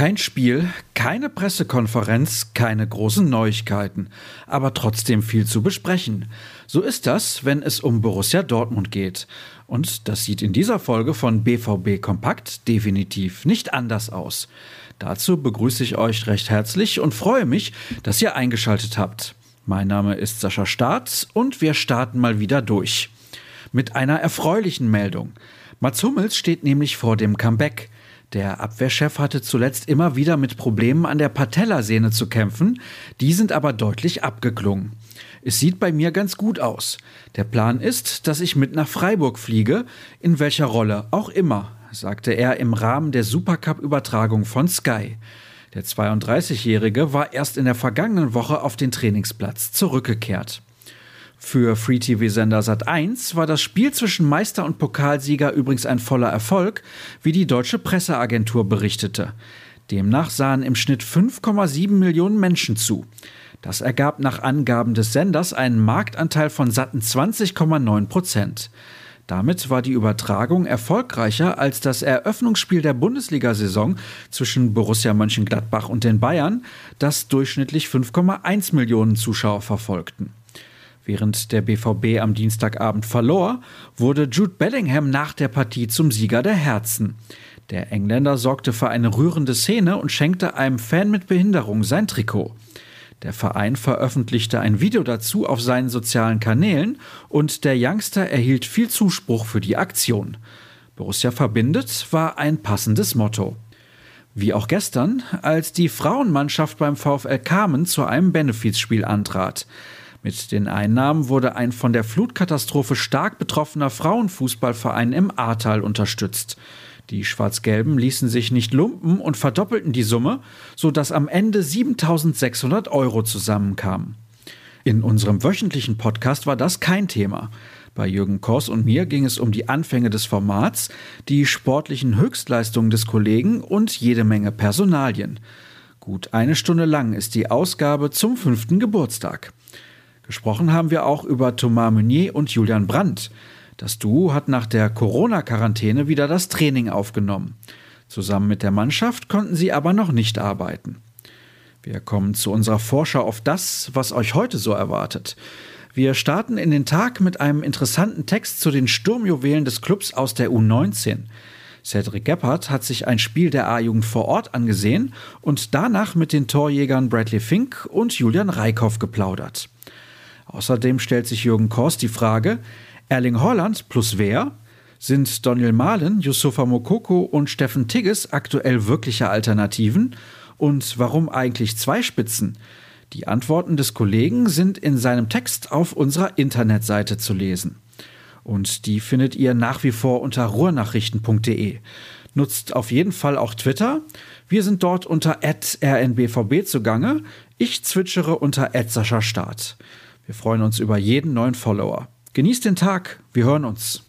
Kein Spiel, keine Pressekonferenz, keine großen Neuigkeiten, aber trotzdem viel zu besprechen. So ist das, wenn es um Borussia Dortmund geht. Und das sieht in dieser Folge von BVB Kompakt definitiv nicht anders aus. Dazu begrüße ich euch recht herzlich und freue mich, dass ihr eingeschaltet habt. Mein Name ist Sascha Staats und wir starten mal wieder durch. Mit einer erfreulichen Meldung. Mats Hummels steht nämlich vor dem Comeback. Der Abwehrchef hatte zuletzt immer wieder mit Problemen an der Patellasehne zu kämpfen, die sind aber deutlich abgeklungen. Es sieht bei mir ganz gut aus. Der Plan ist, dass ich mit nach Freiburg fliege, in welcher Rolle auch immer, sagte er im Rahmen der Supercup-Übertragung von Sky. Der 32-Jährige war erst in der vergangenen Woche auf den Trainingsplatz zurückgekehrt. Für Free-TV-Sender Sat1 war das Spiel zwischen Meister und Pokalsieger übrigens ein voller Erfolg, wie die deutsche Presseagentur berichtete. Demnach sahen im Schnitt 5,7 Millionen Menschen zu. Das ergab nach Angaben des Senders einen Marktanteil von satten 20,9 Prozent. Damit war die Übertragung erfolgreicher als das Eröffnungsspiel der Bundesliga-Saison zwischen Borussia Mönchengladbach und den Bayern, das durchschnittlich 5,1 Millionen Zuschauer verfolgten. Während der BVB am Dienstagabend verlor, wurde Jude Bellingham nach der Partie zum Sieger der Herzen. Der Engländer sorgte für eine rührende Szene und schenkte einem Fan mit Behinderung sein Trikot. Der Verein veröffentlichte ein Video dazu auf seinen sozialen Kanälen und der Youngster erhielt viel Zuspruch für die Aktion. Borussia verbindet war ein passendes Motto. Wie auch gestern, als die Frauenmannschaft beim VfL Kamen zu einem Benefizspiel antrat. Mit den Einnahmen wurde ein von der Flutkatastrophe stark betroffener Frauenfußballverein im Ahrtal unterstützt. Die Schwarz-Gelben ließen sich nicht lumpen und verdoppelten die Summe, sodass am Ende 7600 Euro zusammenkamen. In unserem wöchentlichen Podcast war das kein Thema. Bei Jürgen Kors und mir ging es um die Anfänge des Formats, die sportlichen Höchstleistungen des Kollegen und jede Menge Personalien. Gut eine Stunde lang ist die Ausgabe zum fünften Geburtstag. Gesprochen haben wir auch über Thomas Meunier und Julian Brandt. Das Duo hat nach der Corona-Quarantäne wieder das Training aufgenommen. Zusammen mit der Mannschaft konnten sie aber noch nicht arbeiten. Wir kommen zu unserer Vorschau auf das, was euch heute so erwartet. Wir starten in den Tag mit einem interessanten Text zu den Sturmjuwelen des Clubs aus der U19. Cedric Gebhardt hat sich ein Spiel der A-Jugend vor Ort angesehen und danach mit den Torjägern Bradley Fink und Julian Reikhoff geplaudert. Außerdem stellt sich Jürgen Kors die Frage, Erling Holland plus wer? Sind Daniel Mahlen, Yusufa Mokoko und Steffen Tigges aktuell wirkliche Alternativen? Und warum eigentlich zwei Spitzen? Die Antworten des Kollegen sind in seinem Text auf unserer Internetseite zu lesen. Und die findet ihr nach wie vor unter ruhrnachrichten.de. Nutzt auf jeden Fall auch Twitter. Wir sind dort unter rnbvb zugange. Ich zwitschere unter Start. Wir freuen uns über jeden neuen Follower. Genießt den Tag, wir hören uns.